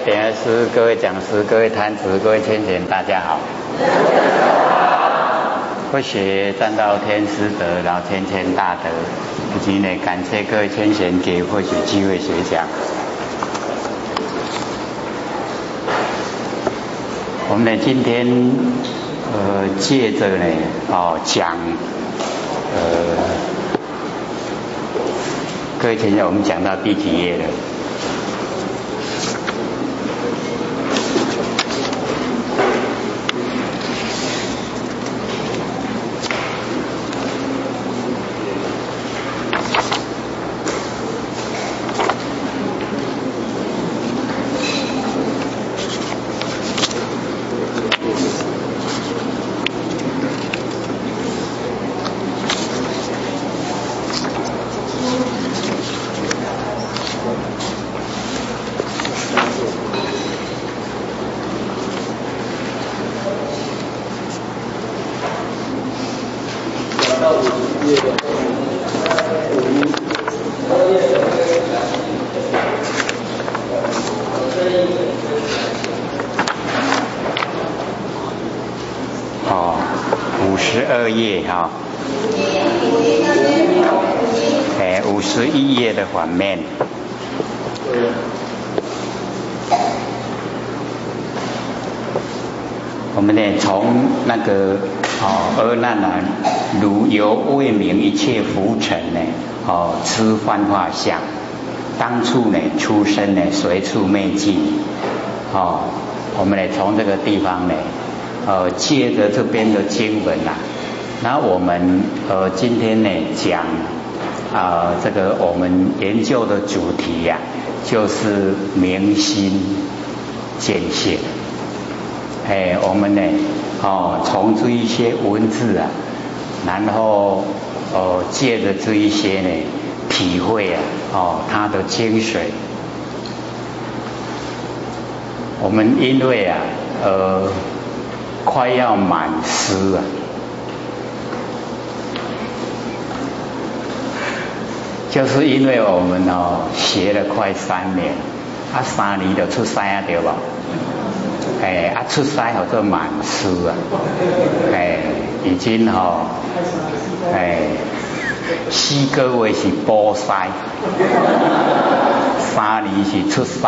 点下师，各位讲师，各位摊子，各位天贤，大家好。不学占到天师德，老天谦大德，以及呢，感谢各位天贤给或许机会学讲。我们呢，今天呃，借着呢，哦，讲呃，各位天贤，我们讲到第几页了？哦，五十二页哈，哎，五十一页的反面。我们呢，从那个哦，阿难啊，如有未明一切浮尘呢，哦，痴幻化相，当初呢，出生呢，随处灭尽，哦，我们呢，从这个地方呢。呃，借着这边的经文呐，那我们呃今天呢讲啊这个我们研究的主题呀，就是明心见性。哎，我们呢哦从这一些文字啊，然后呃借着这一些呢体会啊哦它的精髓。我们因为啊呃。快要满师啊，就是因为我们哦学了快三年，啊三年就出师啊对吧？哎啊出师好做满师啊，哎已经哦哎四个月是补师，三年是出师。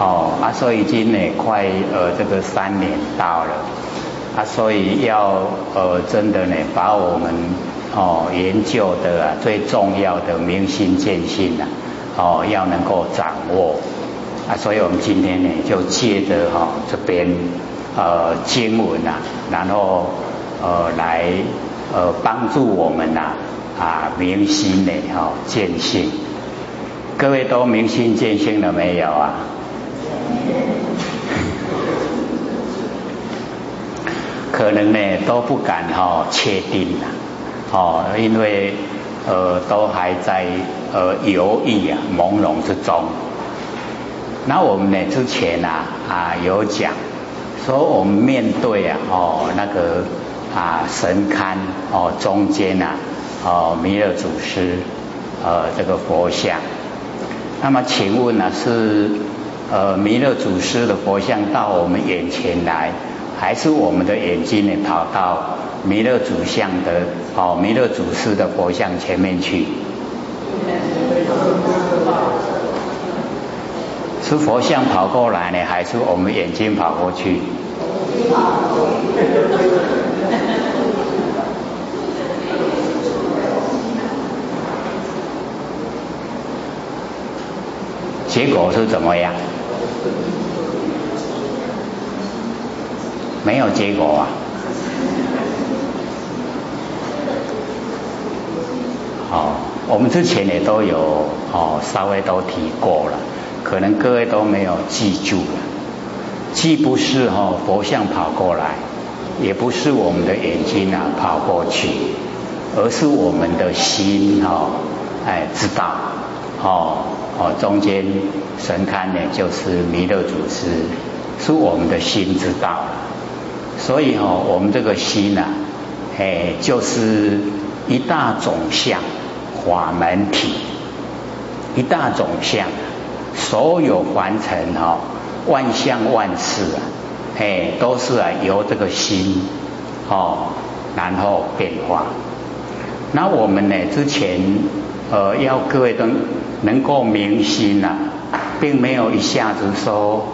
哦啊，所以今年快呃这个三年到了啊，所以要呃真的呢把我们哦研究的啊最重要的明心见性呐哦要能够掌握啊，所以我们今天呢就借着哈这边呃经文呐，然后呃来呃帮助我们呐啊明心呢哈见性，各位都明心见性了没有啊？可能呢都不敢哈确定呐，哦，因为呃都还在呃犹豫啊朦胧之中。那我们呢之前呢啊有讲说我们面对啊哦那个啊神龛哦中间呐哦弥勒祖师呃这个佛像，那么请问呢是？呃，弥勒祖师的佛像到我们眼前来，还是我们的眼睛呢跑到弥勒祖像的哦弥勒祖师的佛像前面去？是佛像跑过来呢，还是我们眼睛跑过去？结果是怎么样？没有结果啊！哦，我们之前也都有哦，稍微都提过了，可能各位都没有记住了。既不是哦佛像跑过来，也不是我们的眼睛啊跑过去，而是我们的心哦，哎知道哦哦中间神龛呢就是弥勒祖师，是我们的心知道。所以哈，我们这个心呐，哎，就是一大种相法门体，一大种相，所有凡尘哈，万象万事啊，哎，都是啊由这个心哦，然后变化。那我们呢之前呃要各位都能够明心呐，并没有一下子说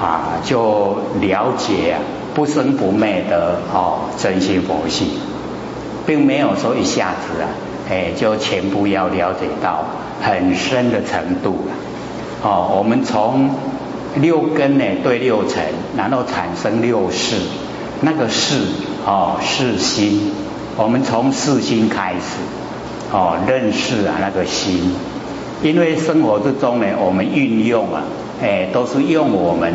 啊就了解不生不灭的哦真心佛性，并没有说一下子啊哎就全部要了解到很深的程度。了。哦，我们从六根呢对六尘，然后产生六识，那个识哦是心，我们从识心开始哦认识啊那个心，因为生活之中呢，我们运用啊，哎都是用我们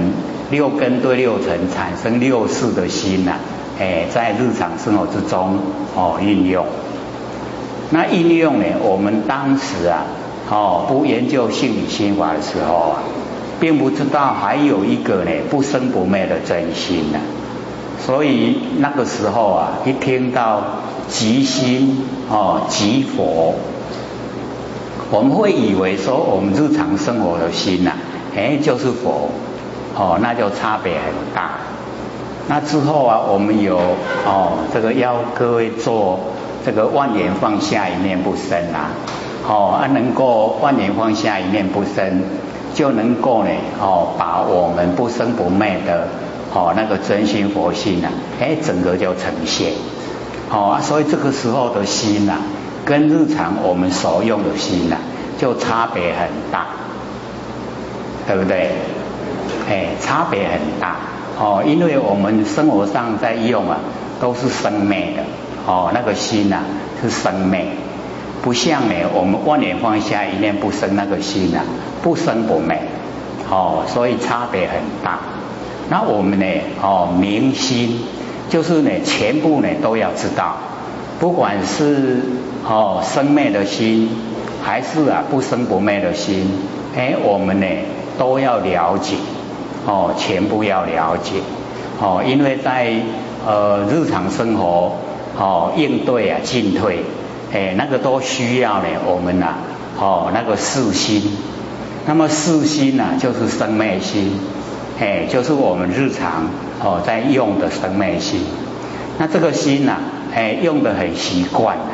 六根对六尘产生六识的心呐，哎在日常生活之中哦运用，那应用呢，我们当时啊。哦，不研究性理心法的时候啊，并不知道还有一个呢不生不灭的真心呢。所以那个时候啊，一听到即心哦即佛，我们会以为说我们日常生活的心呐，哎就是佛，哦那就差别很大。那之后啊，我们有哦这个要各位做这个万年放下一念不生啊。哦，啊，能够万年放下一念不生，就能够呢，哦，把我们不生不灭的，哦，那个真心佛性啊，哎，整个就呈现。哦，啊，所以这个时候的心呐，跟日常我们所用的心呐，就差别很大，对不对？哎，差别很大。哦，因为我们生活上在用啊，都是生灭的，哦，那个心呐是生灭。不像呢，我们万年放下一念不生那个心啊，不生不灭，哦，所以差别很大。那我们呢，哦，明心就是呢，全部呢都要知道，不管是哦生灭的心，还是啊不生不灭的心，哎，我们呢都要了解，哦，全部要了解，哦，因为在呃日常生活哦应对啊进退。哎，那个都需要呢，我们呐，哦，那个四心，那么四心呐，就是生灭心，哎，就是我们日常哦在用的生灭心。那这个心呐，哎，用的很习惯了，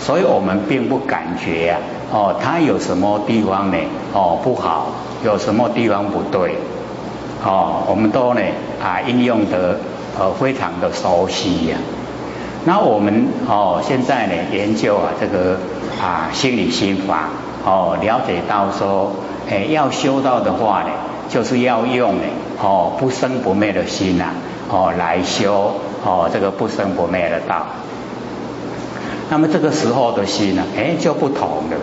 所以我们并不感觉呀，哦，它有什么地方呢，哦不好，有什么地方不对，哦，我们都呢啊应用的呃非常的熟悉呀。那我们哦，现在呢研究啊这个啊心理心法哦，了解到说，哎要修道的话呢，就是要用呢哦不生不灭的心呐哦来修哦这个不生不灭的道。那么这个时候的心呢，哎就不同了。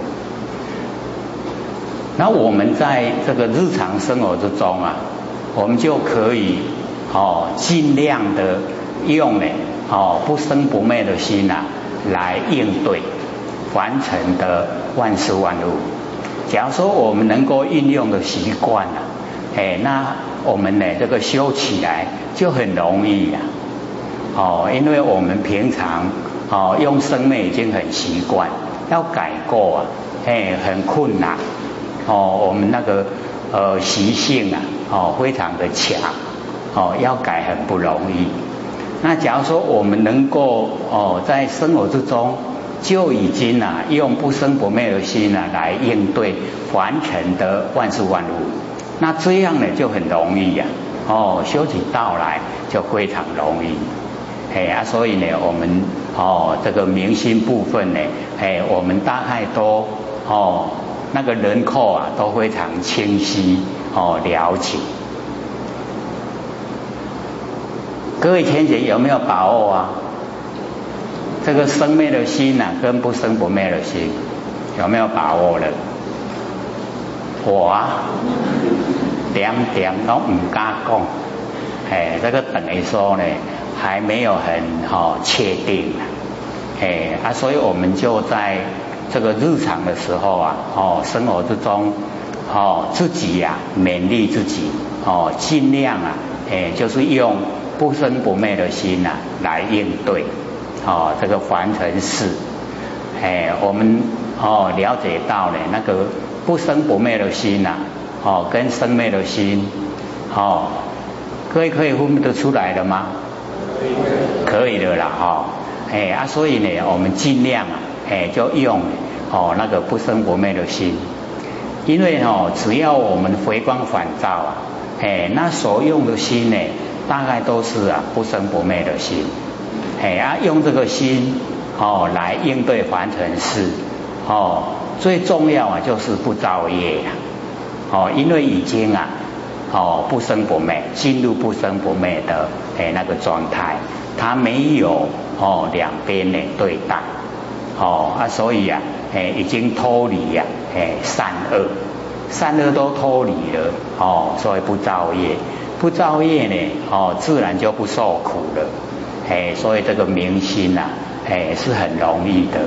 那我们在这个日常生活之中啊，我们就可以哦尽量的用呢。哦，不生不灭的心呐，来应对凡尘的万事万物。假如说我们能够运用的习惯了，哎，那我们呢这个修起来就很容易呀。哦，因为我们平常哦用生灭已经很习惯，要改过啊，哎，很困难。哦，我们那个呃习性啊，哦非常的强，哦要改很不容易。那假如说我们能够哦，在生活之中就已经啊，用不生不灭的心呢来应对凡尘的万事万物，那这样呢就很容易呀，哦，修起道来就非常容易，哎啊，所以呢，我们哦这个明心部分呢，哎，我们大概都哦那个人口啊都非常清晰哦了解。各位天姐有没有把握啊？这个生灭的心呐，跟不生不灭的心有没有把握了？我啊，点点都唔敢讲，哎，这个等于说呢，还没有很好确定，哎啊，所以我们就在这个日常的时候啊，哦，生活之中，哦，自己呀，勉励自己，哦，尽量啊，哎，就是用。不生不灭的心呐，来应对哦这个凡尘事，哎，我们哦了解到了那个不生不灭的心呐，哦，跟生灭的心，哦，各位可以分得出来的吗？可以的啦，哈，哎啊，所以呢，我们尽量啊，哎，就用哦那个不生不灭的心，因为哦，只要我们回光返照啊，哎，那所用的心呢，大概都是啊不生不灭的心，哎啊，用这个心哦来应对凡尘事，哦，最重要啊就是不造业呀，哦，因为已经啊。哦，不生不灭，进入不生不灭的诶那个状态，它没有哦两边的对待，哦啊，所以啊，诶已经脱离呀，诶善恶，善恶都脱离了，哦，所以不造业，不造业呢，哦自然就不受苦了，哎，所以这个明心呐，哎是很容易的，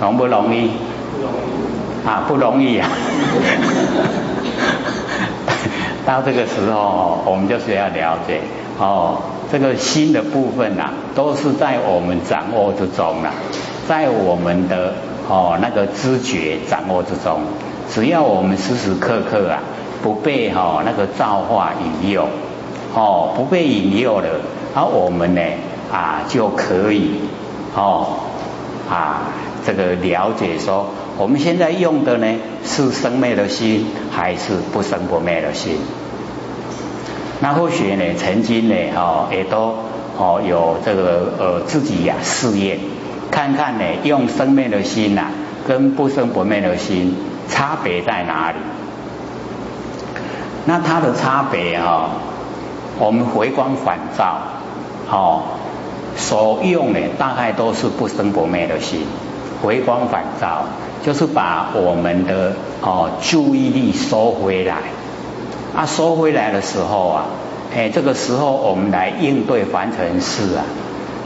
容不容易？不容易啊，不容易啊。到这个时候，我们就是要了解哦，这个心的部分呐，都是在我们掌握之中啦，在我们的哦那个知觉掌握之中，只要我们时时刻刻啊，不被哈那个造化引诱，哦不被引诱了，而我们呢啊就可以哦啊这个了解说。我们现在用的呢是生灭的心还是不生不灭的心？那或许呢曾经呢哦也都哦有这个呃自己呀试验，看看呢用生灭的心呐跟不生不灭的心差别在哪里？那它的差别哈，我们回光返照哦所用的大概都是不生不灭的心，回光返照。就是把我们的哦注意力收回来，啊收回来的时候啊，哎这个时候我们来应对凡尘事啊，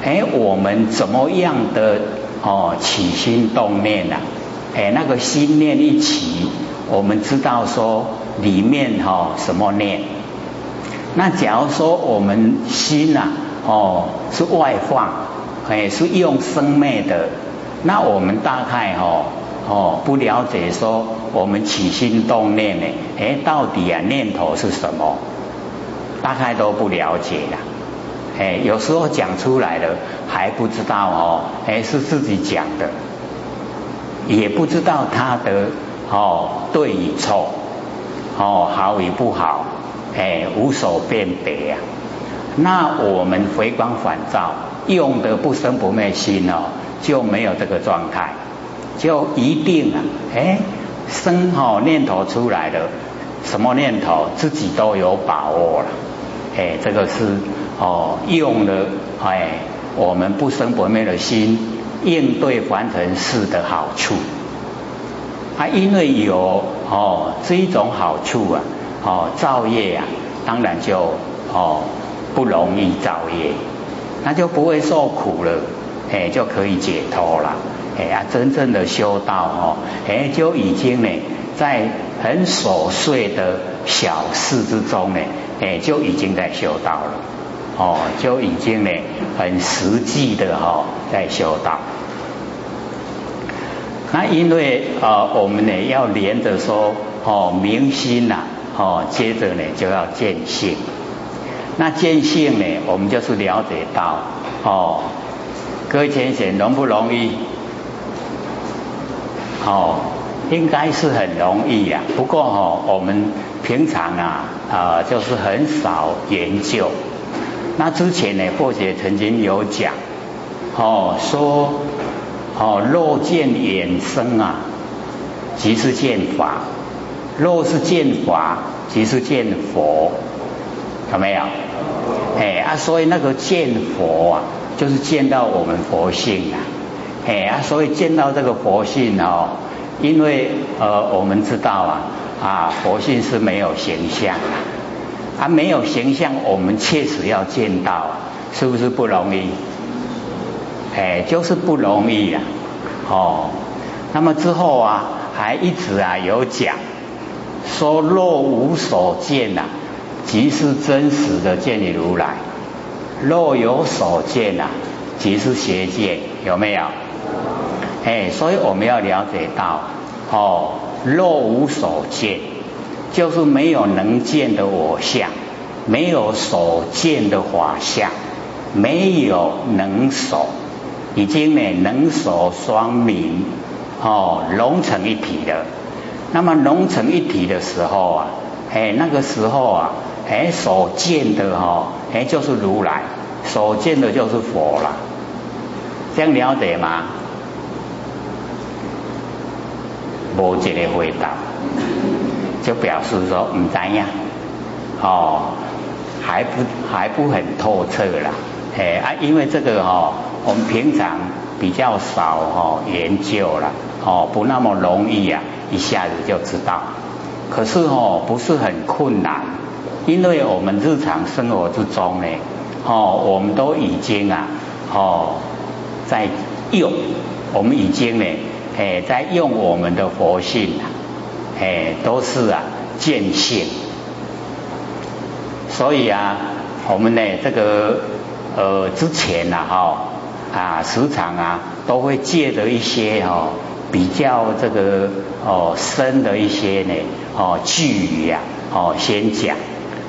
哎我们怎么样的哦起心动念呐，哎那个心念一起，我们知道说里面哈什么念，那假如说我们心呐哦是外放，哎是用生灭的，那我们大概哈。哦，不了解说我们起心动念呢？哎，到底啊念头是什么？大概都不了解了。哎，有时候讲出来了还不知道哦，哎是自己讲的，也不知道他的哦对与错，哦好与不好，哎无所辨别呀。那我们回光返照用的不生不灭心哦，就没有这个状态。就一定啊，哎，生好念头出来了，什么念头自己都有把握了，哎，这个是哦用了哎我们不生不灭的心应对凡尘事的好处，啊，因为有哦这一种好处啊，哦造业啊，当然就哦不容易造业，那就不会受苦了，哎，就可以解脱了。哎呀，真正的修道哦，哎，就已经呢，在很琐碎的小事之中呢，哎，就已经在修道了，哦，就已经呢，很实际的哈，在修道。那因为啊，我们呢要连着说哦，明心呐，哦，接着呢就要见性。那见性呢，我们就是了解到哦，各位浅显容不容易？哦，应该是很容易呀。不过哈，我们平常啊啊就是很少研究。那之前呢，或者曾经有讲，哦说哦若见衍生啊，即是见法；若是见法，即是见佛。有没有？哎啊，所以那个见佛啊，就是见到我们佛性啊。哎啊，所以见到这个佛性哦，因为呃我们知道啊啊佛性是没有形象啊，啊没有形象，我们确实要见到，是不是不容易？哎，就是不容易呀，哦。那么之后啊，还一直啊有讲说若无所见呐，即是真实的见你如来；若有所见呐，即是邪见，有没有？哎，所以我们要了解到，哦，若无所见，就是没有能见的我相，没有所见的法相，没有能所，已经呢能手双明哦融成一体了。那么融成一体的时候啊，哎那个时候啊，哎所见的哈，哎就是如来，所见的就是佛了。这样了解吗？无一个回答，就表示说唔知呀，哦，还不还不很透彻啦，哎啊，因为这个哈，我们平常比较少哦研究了，哦，不那么容易啊，一下子就知道。可是哦，不是很困难，因为我们日常生活之中呢，哦，我们都已经啊，哦，在用，我们已经呢。哎，在用我们的佛性啊，哎，都是啊见性，所以啊，我们呢这个呃之前呐哈啊时常啊都会借着一些哦比较这个哦深的一些呢哦句语呀哦先讲，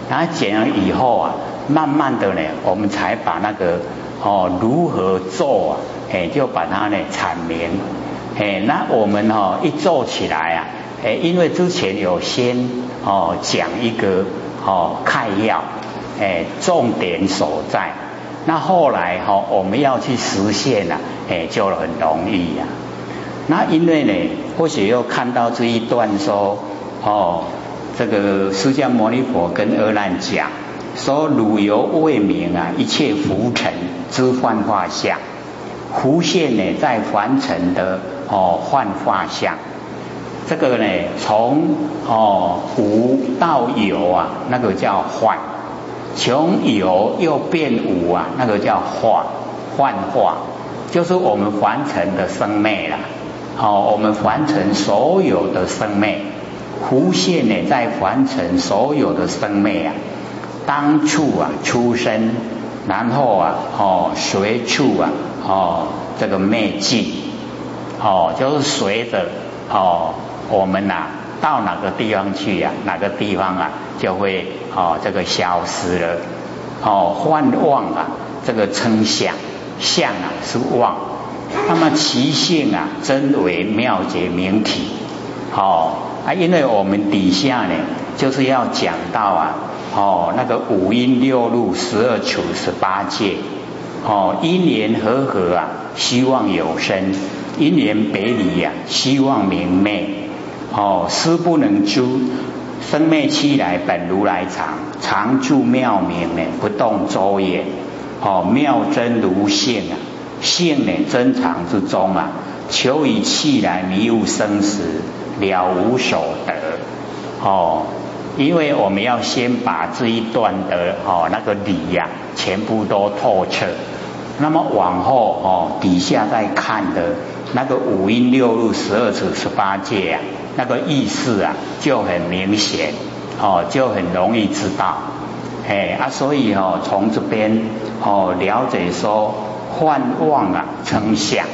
然后讲了以后啊，慢慢的呢我们才把那个哦如何做啊，哎就把它呢阐明。哎，那我们哦一做起来啊，哎，因为之前有先哦讲一个哦概要，哎，重点所在，那后来哈我们要去实现啊，哎，就很容易呀。那因为呢，或许又看到这一段说，哦，这个释迦牟尼佛跟阿难讲，说汝犹未明啊，一切浮尘之幻化相，浮现呢在凡尘的。哦，幻化相，这个呢，从哦无到有啊，那个叫幻；从有又变无啊，那个叫化幻化，就是我们凡尘的生灭啦。哦，我们凡尘所有的生灭，浮现呢，在凡尘所有的生灭啊，当处啊出生，然后啊哦随处啊哦这个灭尽。哦，就是随着哦，我们呐到哪个地方去呀？哪个地方啊就会哦这个消失了。哦，幻妄啊，这个称相，相啊是妄。那么其性啊，真为妙解明体。哦啊，因为我们底下呢就是要讲到啊，哦那个五阴六路十二处十八界，哦因缘和合啊，希望有生。因缘别离呀，希望明灭哦，思不能诸，生灭期来本如来常，常住妙明呢，不动周也哦，妙真如性啊，性呢真常之中啊，求以气来迷悟生死，了无所得哦，因为我们要先把这一段的哦那个理呀，全部都透彻，那么往后哦底下再看的。那个五音六路十二处十八界啊，那个意思啊就很明显哦，就很容易知道，哎啊，所以哦从这边哦了解说幻妄啊成相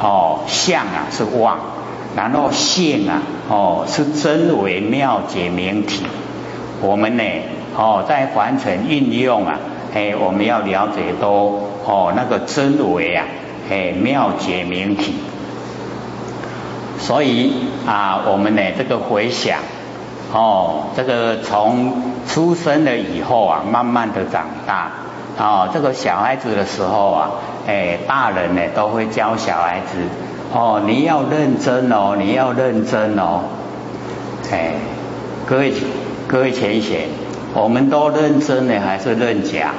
哦相啊是妄，然后性啊哦是真为妙解明体，我们呢哦在凡尘运用啊，哎我们要了解多哦那个真为啊。哎，妙解明体，所以啊，我们呢这个回想，哦，这个从出生了以后啊，慢慢的长大，哦，这个小孩子的时候啊，哎，大人呢都会教小孩子，哦，你要认真哦，你要认真哦，哎，各位各位浅显，我们都认真呢还是认假？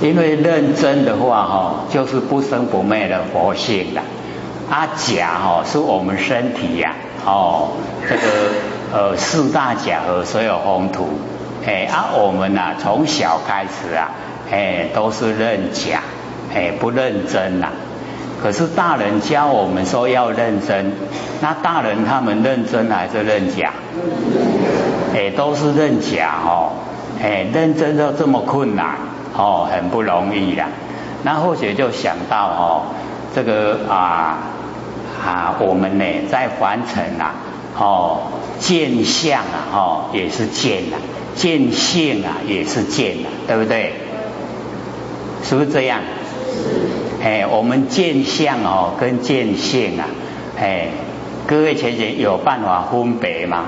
因为认真的话哈，就是不生不灭的佛性的。啊假哈是我们身体呀，哦这个呃四大假和所有宏图，哎啊我们呐从小开始啊，哎都是认假，哎不认真呐。可是大人教我们说要认真，那大人他们认真还是认假？哎都是认假哦，哎认真都这么困难。哦，很不容易呀。那或许就想到哦，这个啊，啊，我们呢在凡尘啊，哦，见相啊，哦，也是见啊，见性啊，也是见啊，对不对？是不是这样？哎，我们见相哦，跟见性啊，哎，各位前姐有办法分别吗？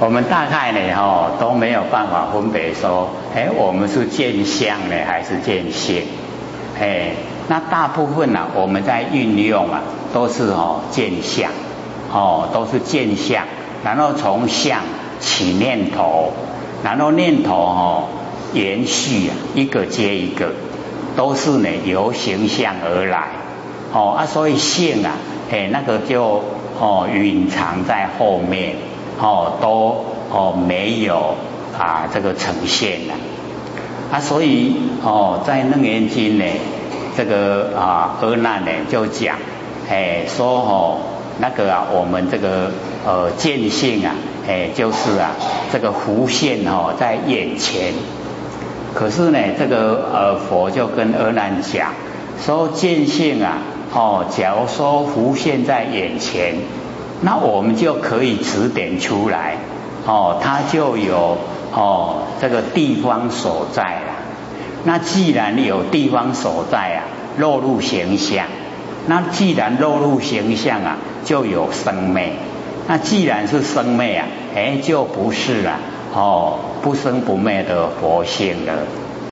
我们大概呢，哦，都没有办法分别说，哎，我们是见相呢，还是见性？哎，那大部分呢，我们在运用啊，都是哦见相，哦，都是见相，然后从相起念头，然后念头哦延续啊，一个接一个，都是呢由形象而来，哦啊，所以性啊，哎，那个就哦隐藏在后面。哦，都哦没有啊，这个呈现了啊，所以哦，在楞严经呢，这个啊阿难呢就讲，哎说哦那个啊，我们这个呃见性啊，哎就是啊这个浮现哦在眼前，可是呢这个呃佛就跟阿难讲，说见性啊，哦假如说浮现在眼前。那我们就可以指点出来，哦，它就有哦这个地方所在了。那既然有地方所在啊，落入形象。那既然落入形象啊，就有生灭。那既然是生灭啊，哎，就不是了，哦，不生不灭的佛性了。